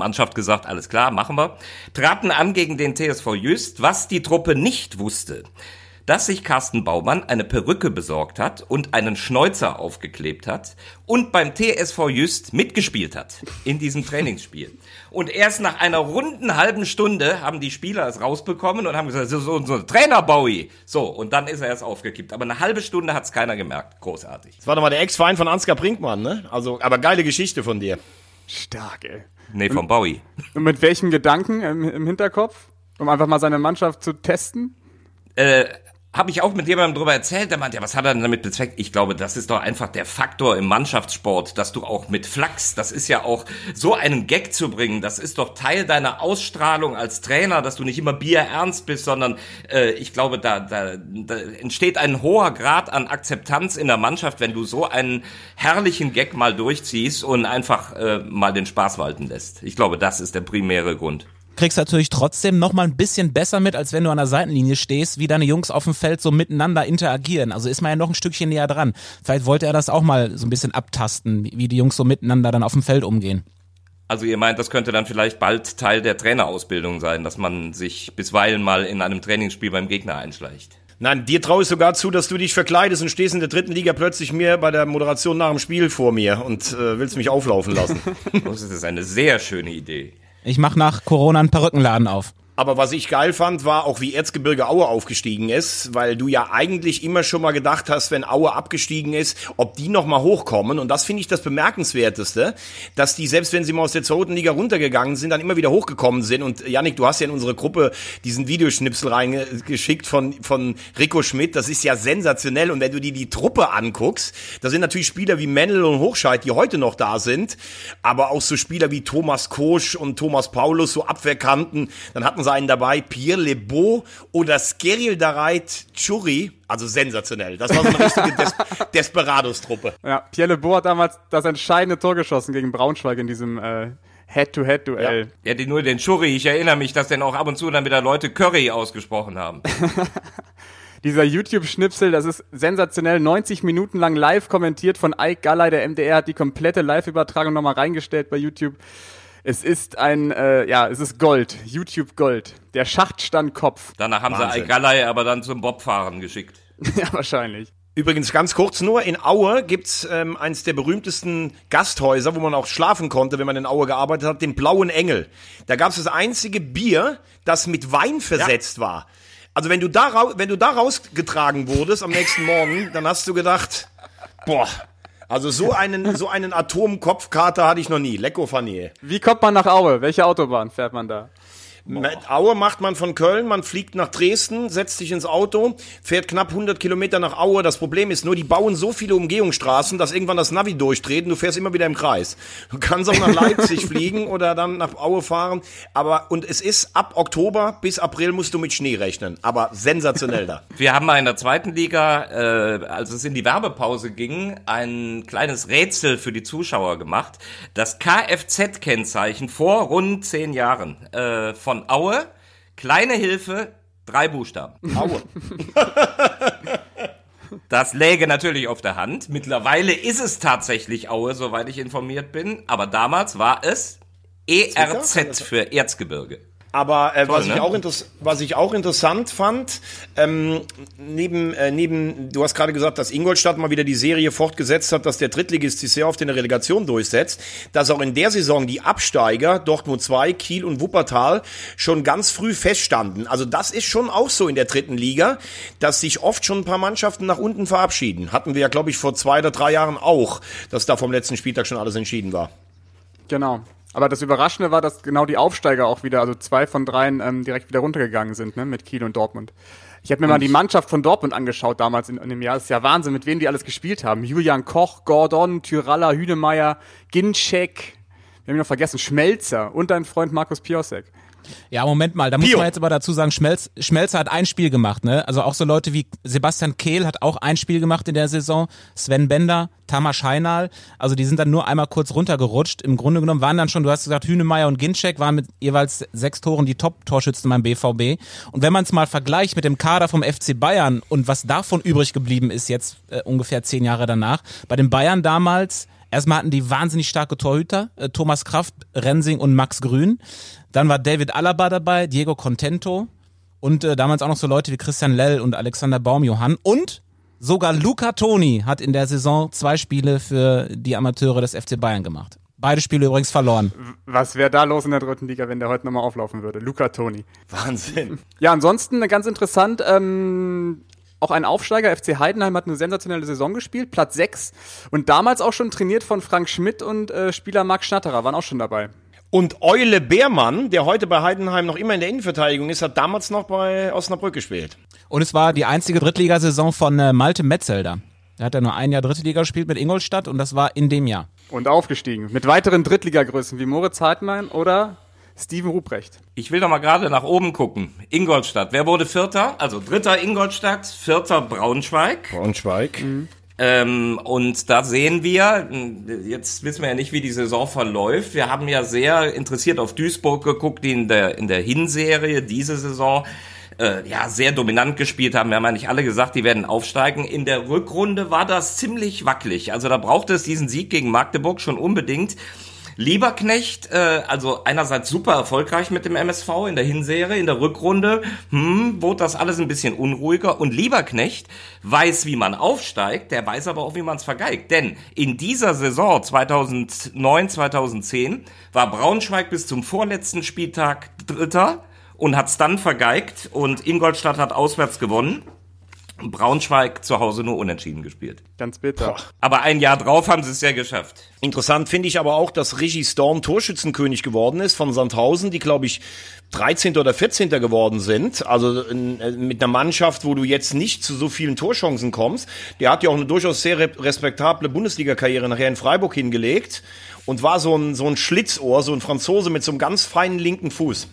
Mannschaft gesagt, alles klar, machen wir. Traten an gegen den TSV Jüst, was die Truppe nicht wusste dass sich Carsten Baumann eine Perücke besorgt hat und einen Schnäuzer aufgeklebt hat und beim TSV Jüst mitgespielt hat in diesem Trainingsspiel. Und erst nach einer runden halben Stunde haben die Spieler es rausbekommen und haben gesagt, so, so, so Trainer Bowie. So, und dann ist er erst aufgekippt. Aber eine halbe Stunde hat es keiner gemerkt. Großartig. Das war doch mal der Ex-Feind von Ansgar Brinkmann, ne? Also, aber geile Geschichte von dir. Stark, ey. Nee, von Bowie. Und mit welchen Gedanken im, im Hinterkopf? Um einfach mal seine Mannschaft zu testen? Äh, habe ich auch mit jemandem drüber erzählt, der meint, ja, was hat er denn damit bezweckt? Ich glaube, das ist doch einfach der Faktor im Mannschaftssport, dass du auch mit Flachs, das ist ja auch so einen Gag zu bringen, das ist doch Teil deiner Ausstrahlung als Trainer, dass du nicht immer bierernst bist, sondern äh, ich glaube, da, da, da entsteht ein hoher Grad an Akzeptanz in der Mannschaft, wenn du so einen herrlichen Gag mal durchziehst und einfach äh, mal den Spaß walten lässt. Ich glaube, das ist der primäre Grund kriegst natürlich trotzdem noch mal ein bisschen besser mit, als wenn du an der Seitenlinie stehst, wie deine Jungs auf dem Feld so miteinander interagieren. Also ist man ja noch ein Stückchen näher dran. Vielleicht wollte er das auch mal so ein bisschen abtasten, wie die Jungs so miteinander dann auf dem Feld umgehen. Also ihr meint, das könnte dann vielleicht bald Teil der Trainerausbildung sein, dass man sich bisweilen mal in einem Trainingsspiel beim Gegner einschleicht. Nein, dir traue ich sogar zu, dass du dich verkleidest und stehst in der dritten Liga plötzlich mir bei der Moderation nach dem Spiel vor mir und äh, willst mich auflaufen lassen. das ist eine sehr schöne Idee. Ich mache nach Corona einen Perückenladen auf. Aber was ich geil fand, war auch wie Erzgebirge Aue aufgestiegen ist, weil du ja eigentlich immer schon mal gedacht hast, wenn Aue abgestiegen ist, ob die noch mal hochkommen. Und das finde ich das Bemerkenswerteste, dass die, selbst wenn sie mal aus der zweiten Liga runtergegangen sind, dann immer wieder hochgekommen sind. Und Yannick, du hast ja in unsere Gruppe diesen Videoschnipsel reingeschickt von, von Rico Schmidt. Das ist ja sensationell. Und wenn du dir die Truppe anguckst, da sind natürlich Spieler wie Mendel und Hochscheid, die heute noch da sind. Aber auch so Spieler wie Thomas Kosch und Thomas Paulus, so Abwehrkanten. Dann hatten sie seien dabei Pierre Lebeau oder Skeril Dareit Churi. Also sensationell. Das war so eine richtige Des Desperados-Truppe. Ja, Pierre Lebeau hat damals das entscheidende Tor geschossen gegen Braunschweig in diesem äh, Head-to-Head-Duell. Ja. ja, die, nur den Churi. Ich erinnere mich, dass denn auch ab und zu dann wieder Leute Curry ausgesprochen haben. Dieser YouTube-Schnipsel, das ist sensationell, 90 Minuten lang live kommentiert von Ike Galley, der MDR hat die komplette Live-Übertragung nochmal reingestellt bei YouTube. Es ist ein, äh, ja, es ist Gold, YouTube Gold. Der Schachtstandkopf. Danach haben Wahnsinn. sie Eigalei aber dann zum Bobfahren geschickt. ja, wahrscheinlich. Übrigens ganz kurz nur, in Aue gibt's ähm, eines der berühmtesten Gasthäuser, wo man auch schlafen konnte, wenn man in Aue gearbeitet hat, den Blauen Engel. Da gab's das einzige Bier, das mit Wein versetzt ja. war. Also wenn du da wenn du da rausgetragen wurdest am nächsten Morgen, dann hast du gedacht, boah, also so einen, so einen Atomkopfkater hatte ich noch nie. Lecko Fanier. Wie kommt man nach Aue? Welche Autobahn fährt man da? Mit Aue macht man von Köln, man fliegt nach Dresden, setzt sich ins Auto, fährt knapp 100 Kilometer nach Aue. Das Problem ist nur, die bauen so viele Umgehungsstraßen, dass irgendwann das Navi durchdreht und du fährst immer wieder im Kreis. Du kannst auch nach Leipzig fliegen oder dann nach Aue fahren. Aber, und es ist ab Oktober bis April musst du mit Schnee rechnen. Aber sensationell da. Wir haben mal in der zweiten Liga, äh, als es in die Werbepause ging, ein kleines Rätsel für die Zuschauer gemacht. Das Kfz-Kennzeichen vor rund zehn Jahren äh, von Aue. Kleine Hilfe, drei Buchstaben. Aue. Das läge natürlich auf der Hand. Mittlerweile ist es tatsächlich Aue, soweit ich informiert bin. Aber damals war es ERZ für Erzgebirge. Aber äh, Toll, was, ne? ich auch was ich auch interessant fand, ähm, neben, äh, neben, du hast gerade gesagt, dass Ingolstadt mal wieder die Serie fortgesetzt hat, dass der Drittligist sich sehr oft in der Relegation durchsetzt, dass auch in der Saison die Absteiger, Dortmund 2, Kiel und Wuppertal, schon ganz früh feststanden. Also das ist schon auch so in der dritten Liga, dass sich oft schon ein paar Mannschaften nach unten verabschieden. Hatten wir ja, glaube ich, vor zwei oder drei Jahren auch, dass da vom letzten Spieltag schon alles entschieden war. Genau. Aber das Überraschende war, dass genau die Aufsteiger auch wieder, also zwei von dreien, ähm, direkt wieder runtergegangen sind, ne, mit Kiel und Dortmund. Ich habe mir mal die Mannschaft von Dortmund angeschaut damals in, in dem Jahr. Das ist ja Wahnsinn, mit wem die alles gespielt haben. Julian Koch, Gordon, Tyralla, Hünemeyer, Ginczek, wir haben ihn noch vergessen, Schmelzer und dein Freund Markus Piosek. Ja, Moment mal, da muss Pio. man jetzt aber dazu sagen, Schmelz, Schmelzer hat ein Spiel gemacht, ne? Also auch so Leute wie Sebastian Kehl hat auch ein Spiel gemacht in der Saison, Sven Bender, Tamas Heinal, also die sind dann nur einmal kurz runtergerutscht. Im Grunde genommen waren dann schon, du hast gesagt, Hünemeyer und Ginczek waren mit jeweils sechs Toren die Top-Torschützen beim BVB. Und wenn man es mal vergleicht mit dem Kader vom FC Bayern und was davon übrig geblieben ist jetzt äh, ungefähr zehn Jahre danach, bei den Bayern damals Erstmal hatten die wahnsinnig starke Torhüter, äh, Thomas Kraft, Rensing und Max Grün. Dann war David Alaba dabei, Diego Contento und äh, damals auch noch so Leute wie Christian Lell und Alexander Baumjohann. Und sogar Luca Toni hat in der Saison zwei Spiele für die Amateure des FC Bayern gemacht. Beide Spiele übrigens verloren. Was wäre da los in der dritten Liga, wenn der heute nochmal auflaufen würde? Luca Toni. Wahnsinn. Ja, ansonsten ganz interessant, ähm, auch ein Aufsteiger, FC Heidenheim hat eine sensationelle Saison gespielt, Platz 6 und damals auch schon trainiert von Frank Schmidt und äh, Spieler Marc Schnatterer waren auch schon dabei. Und Eule Beermann, der heute bei Heidenheim noch immer in der Innenverteidigung ist, hat damals noch bei Osnabrück gespielt. Und es war die einzige Drittligasaison von äh, Malte Metzelder. Der hat ja nur ein Jahr Dritte Liga gespielt mit Ingolstadt und das war in dem Jahr. Und aufgestiegen. Mit weiteren Drittligagrößen wie Moritz Hartmann oder Steven Ruprecht. Ich will doch mal gerade nach oben gucken. Ingolstadt. Wer wurde Vierter? Also Dritter Ingolstadt, Vierter Braunschweig. Braunschweig. Ähm, und da sehen wir, jetzt wissen wir ja nicht, wie die Saison verläuft. Wir haben ja sehr interessiert auf Duisburg geguckt, die in der, in der Hinserie diese Saison äh, ja sehr dominant gespielt haben. Wir haben ja nicht alle gesagt, die werden aufsteigen. In der Rückrunde war das ziemlich wackelig. Also da brauchte es diesen Sieg gegen Magdeburg schon unbedingt. Lieberknecht, äh, also einerseits super erfolgreich mit dem MSV in der Hinserie, in der Rückrunde, hm, wurde das alles ein bisschen unruhiger. Und Lieberknecht weiß, wie man aufsteigt, der weiß aber auch, wie man es vergeigt. Denn in dieser Saison 2009, 2010 war Braunschweig bis zum vorletzten Spieltag Dritter und hat's dann vergeigt und Ingolstadt hat auswärts gewonnen. Braunschweig zu Hause nur unentschieden gespielt. Ganz bitter. Aber ein Jahr drauf haben sie es ja geschafft. Interessant finde ich aber auch, dass Regie Storm Torschützenkönig geworden ist von Sandhausen, die glaube ich 13. oder 14. geworden sind. Also in, äh, mit einer Mannschaft, wo du jetzt nicht zu so vielen Torchancen kommst. Der hat ja auch eine durchaus sehr re- respektable Bundesliga-Karriere nachher in Freiburg hingelegt und war so ein, so ein Schlitzohr, so ein Franzose mit so einem ganz feinen linken Fuß.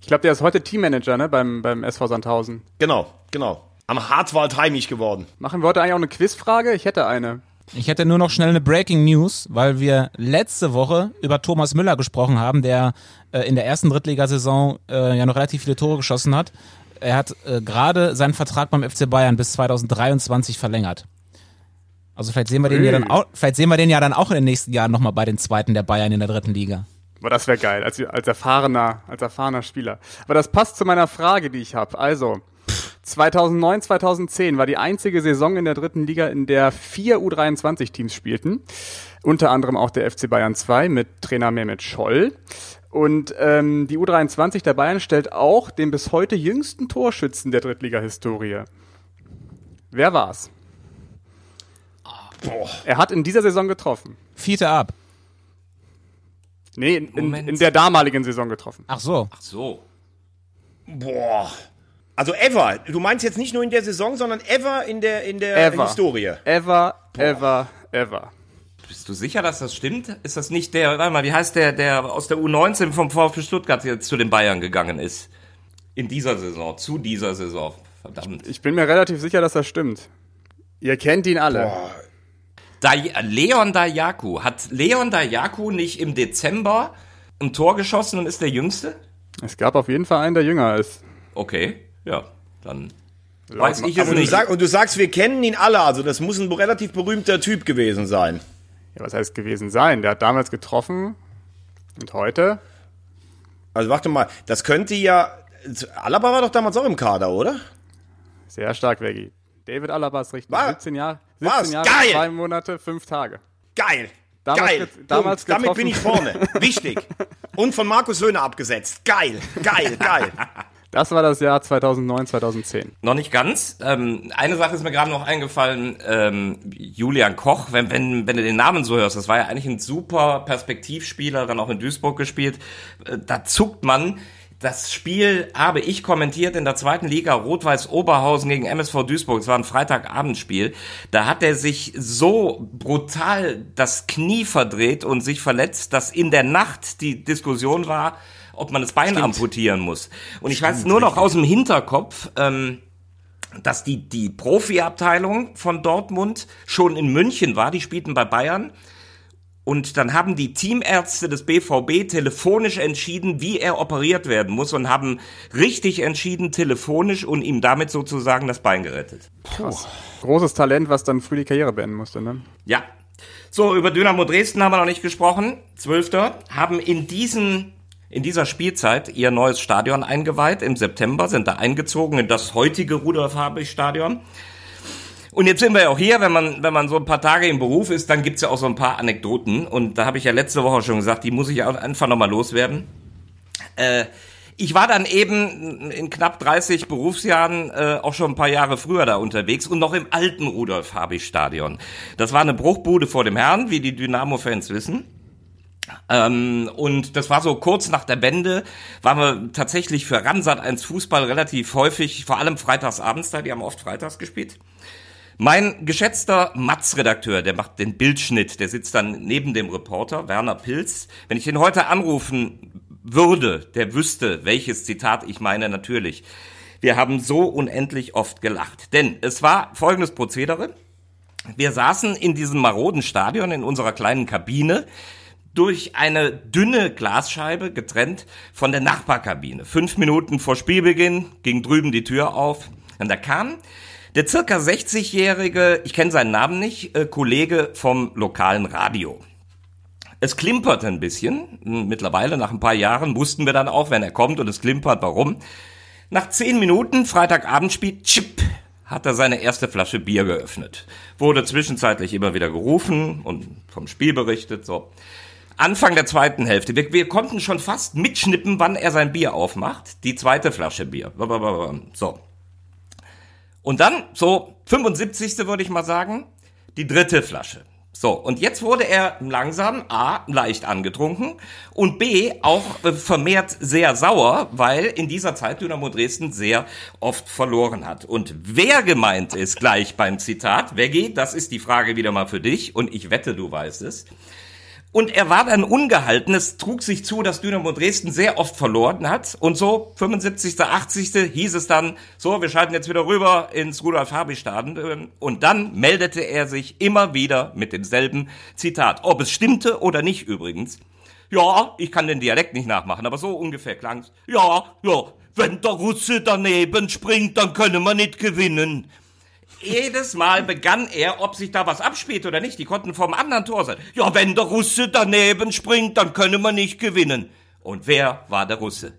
Ich glaube, der ist heute Teammanager ne, beim, beim SV Sandhausen. Genau, genau. Am Hartwald heimisch geworden. Machen wir heute eigentlich auch eine Quizfrage? Ich hätte eine. Ich hätte nur noch schnell eine Breaking News, weil wir letzte Woche über Thomas Müller gesprochen haben, der äh, in der ersten Drittligasaison äh, ja noch relativ viele Tore geschossen hat. Er hat äh, gerade seinen Vertrag beim FC Bayern bis 2023 verlängert. Also vielleicht sehen wir den ja dann auch, vielleicht sehen wir den ja dann auch in den nächsten Jahren nochmal bei den Zweiten der Bayern in der dritten Liga. Boah, das wäre geil, als, als erfahrener, als erfahrener Spieler. Aber das passt zu meiner Frage, die ich habe. Also, 2009, 2010 war die einzige Saison in der dritten Liga, in der vier U23-Teams spielten. Unter anderem auch der FC Bayern 2 mit Trainer Mehmet Scholl. Und ähm, die U23 der Bayern stellt auch den bis heute jüngsten Torschützen der Drittliga-Historie. Wer war's? Er hat in dieser Saison getroffen. Vierte ab. Nee, in, in, in der damaligen Saison getroffen. Ach so. So. Boah. Also ever. Du meinst jetzt nicht nur in der Saison, sondern ever in der, in der Ever. Historie. Ever, ever, ever. Bist du sicher, dass das stimmt? Ist das nicht der, warte mal, wie heißt der, der aus der U19 vom VfB Stuttgart jetzt zu den Bayern gegangen ist? In dieser Saison, zu dieser Saison. Verdammt. Ich bin mir relativ sicher, dass das stimmt. Ihr kennt ihn alle. Day Leon Dayaku. Hat Leon Dayaku nicht im Dezember ein Tor geschossen und ist der Jüngste? Es gab auf jeden Fall einen, der jünger ist. Okay, ja, dann weiß ich es nicht. sag, und du sagst, wir kennen ihn alle, also das muss ein relativ berühmter Typ gewesen sein. Ja, was heißt gewesen sein? Der hat damals getroffen und heute? Also warte mal, das könnte ja. Alaba war doch damals auch im Kader, oder? Sehr stark, Veggie. David Alaba ist richtig. Was? 17 Jahre, Was? 17 Jahre, Geil! zwei Monate, fünf Tage. Geil. Damals Geil. ge- damals. Damit bin ich vorne. Wichtig. Und von Markus Söhne abgesetzt. Geil. Geil. Geil. Das war das Jahr 2009, 2010. Noch nicht ganz. Ähm, eine Sache ist mir gerade noch eingefallen. Ähm, Julian Koch, wenn, wenn, wenn du den Namen so hörst, das war ja eigentlich ein super Perspektivspieler, dann auch in Duisburg gespielt. Äh, da zuckt man. Das Spiel habe ich kommentiert in der zweiten Liga Rot-Weiß Oberhausen gegen MSV Duisburg. Es war ein Freitagabendspiel. Da hat er sich so brutal das Knie verdreht und sich verletzt, dass in der Nacht die Diskussion war, ob man das Bein Stimmt. amputieren muss. Und ich Stimmt, weiß nur noch richtig. aus dem Hinterkopf, ähm, dass die, die Profiabteilung von Dortmund schon in München war, die spielten bei Bayern. Und dann haben die Teamärzte des BVB telefonisch entschieden, wie er operiert werden muss und haben richtig entschieden telefonisch und ihm damit sozusagen das Bein gerettet. Krass. Großes Talent, was dann früh die Karriere beenden musste, ne? Ja. So, über Dynamo Dresden haben wir noch nicht gesprochen. Zwölfter. Haben in diesen in dieser Spielzeit ihr neues Stadion eingeweiht. Im September sind da eingezogen in das heutige Rudolf-Habich-Stadion. Und jetzt sind wir ja auch hier, wenn man, wenn man so ein paar Tage im Beruf ist, dann gibt's ja auch so ein paar Anekdoten. Und da habe ich ja letzte Woche schon gesagt, die muss ich einfach nochmal loswerden. Äh, ich war dann eben in knapp 30 Berufsjahren äh, auch schon ein paar Jahre früher da unterwegs und noch im alten Rudolf-Habich-Stadion. Das war eine Bruchbude vor dem Herrn, wie die Dynamo-Fans wissen. Ähm, und das war so kurz nach der Wende, waren wir tatsächlich für Ransat 1 Fußball relativ häufig, vor allem freitagsabends da, die haben oft freitags gespielt. Mein geschätzter Matz-Redakteur, der macht den Bildschnitt, der sitzt dann neben dem Reporter, Werner Pilz. Wenn ich ihn heute anrufen würde, der wüsste, welches Zitat ich meine, natürlich. Wir haben so unendlich oft gelacht. Denn es war folgendes Prozedere. Wir saßen in diesem maroden Stadion in unserer kleinen Kabine durch eine dünne Glasscheibe getrennt von der Nachbarkabine. Fünf Minuten vor Spielbeginn ging drüben die Tür auf und da kam der circa 60-jährige, ich kenne seinen Namen nicht, äh, Kollege vom lokalen Radio. Es klimpert ein bisschen. Mittlerweile, nach ein paar Jahren, wussten wir dann auch, wenn er kommt und es klimpert, warum. Nach zehn Minuten, Freitagabendspiel, chip, hat er seine erste Flasche Bier geöffnet. Wurde zwischenzeitlich immer wieder gerufen und vom Spiel berichtet, so. Anfang der zweiten Hälfte. Wir, wir konnten schon fast mitschnippen, wann er sein Bier aufmacht. Die zweite Flasche Bier. So. Und dann, so 75. würde ich mal sagen, die dritte Flasche. So, und jetzt wurde er langsam A, leicht angetrunken und B, auch äh, vermehrt sehr sauer, weil in dieser Zeit Dynamo Dresden sehr oft verloren hat. Und wer gemeint ist gleich beim Zitat, geht, das ist die Frage wieder mal für dich und ich wette, du weißt es. Und er war dann ungehalten. Es trug sich zu, dass Dynamo Dresden sehr oft verloren hat. Und so 75., 80. hieß es dann, so, wir schalten jetzt wieder rüber ins Rudolf-Habich-Stadion. Und dann meldete er sich immer wieder mit demselben Zitat. Ob es stimmte oder nicht übrigens. Ja, ich kann den Dialekt nicht nachmachen, aber so ungefähr klang's. Ja, ja, wenn der Russe daneben springt, dann können wir nicht gewinnen jedes Mal begann er, ob sich da was abspielt oder nicht. Die konnten vom anderen Tor sein. Ja, wenn der Russe daneben springt, dann könne man nicht gewinnen. Und wer war der Russe?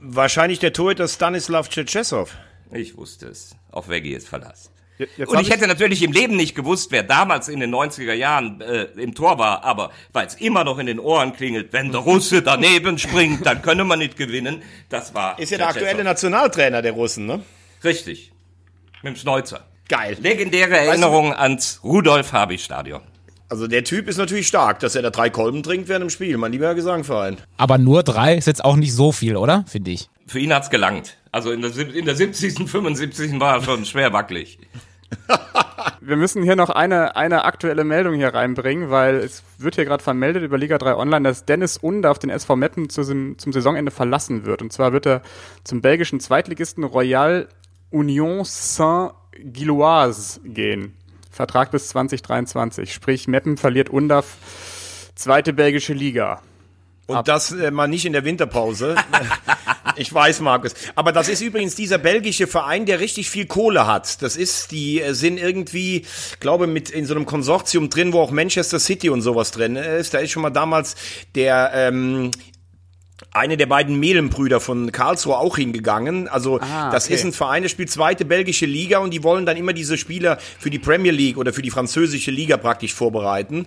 Wahrscheinlich der Torhüter Stanislav Tschetschesow. Ich wusste es. Auf Veggie ist Verlass. Jetzt und ich hätte natürlich im Leben nicht gewusst, wer damals in den 90er Jahren äh, im Tor war, aber weil es immer noch in den Ohren klingelt, wenn der Russe daneben springt, dann könne man nicht gewinnen. Das war. Ist ja der aktuelle Nationaltrainer der Russen, ne? Richtig. Mit dem Schneuzer. Geil. Legendäre Erinnerung weißt du, ans Rudolf-Habich-Stadion. Also der Typ ist natürlich stark, dass er da drei Kolben trinkt während dem Spiel, mein lieber Gesangverein. Aber nur drei ist jetzt auch nicht so viel, oder? Finde ich. Für ihn hat's gelangt. Also in der, in der 70., 75. war er schon schwer wackelig. Wir müssen hier noch eine, eine aktuelle Meldung hier reinbringen, weil es wird hier gerade vermeldet über Liga 3 Online, dass Dennis Undarf den SV Meppen zu, zum Saisonende verlassen wird. Und zwar wird er zum belgischen Zweitligisten Royal Union Saint Gilloise gehen. Vertrag bis 2023. Sprich, Meppen verliert UNDAF zweite belgische Liga. Und Ab das äh, mal nicht in der Winterpause. ich weiß, Markus. Aber das ist übrigens dieser belgische Verein, der richtig viel Kohle hat. Das ist, die äh, sind irgendwie, glaube mit in so einem Konsortium drin, wo auch Manchester City und sowas drin ist. Da ist schon mal damals der ähm, eine der beiden Mehlenbrüder von Karlsruhe auch hingegangen. Also ah, das ist ein Verein, der spielt zweite belgische Liga und die wollen dann immer diese Spieler für die Premier League oder für die französische Liga praktisch vorbereiten.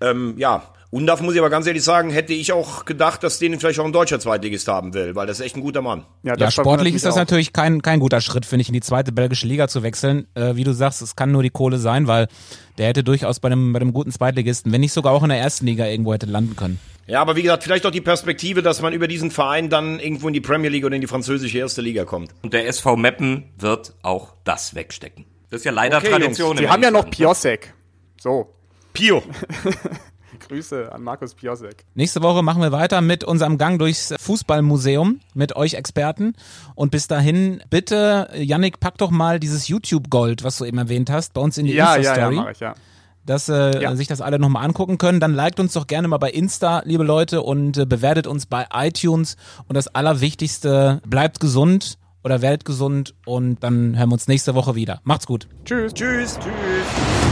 Ähm, ja, und da muss ich aber ganz ehrlich sagen, hätte ich auch gedacht, dass den vielleicht auch ein deutscher Zweitligist haben will, weil das ist echt ein guter Mann. Ja, ja sportlich ist das auch. natürlich kein, kein guter Schritt, finde ich, in die zweite belgische Liga zu wechseln. Äh, wie du sagst, es kann nur die Kohle sein, weil der hätte durchaus bei einem, bei einem guten Zweitligisten, wenn nicht sogar auch in der ersten Liga irgendwo hätte landen können. Ja, aber wie gesagt, vielleicht auch die Perspektive, dass man über diesen Verein dann irgendwo in die Premier League oder in die französische erste Liga kommt. Und der SV Meppen wird auch das wegstecken. Das ist ja leider okay, Tradition. Sie haben ja noch Piosek. So. Pio. Grüße an Markus Piosek. Nächste Woche machen wir weiter mit unserem Gang durchs Fußballmuseum mit euch Experten. Und bis dahin, bitte, Yannick, pack doch mal dieses YouTube-Gold, was du eben erwähnt hast, bei uns in die Ja, ja, ja, Insta-Story. mache ich, ja. dass äh, Ja. sich das alle nochmal angucken können. Dann liked uns doch gerne mal bei Insta, liebe Leute, und äh, bewertet uns bei iTunes. Und das Allerwichtigste, bleibt gesund oder werdet gesund und dann hören wir uns nächste Woche wieder. Macht's gut. Tschüss. Tschüss. Tschüss.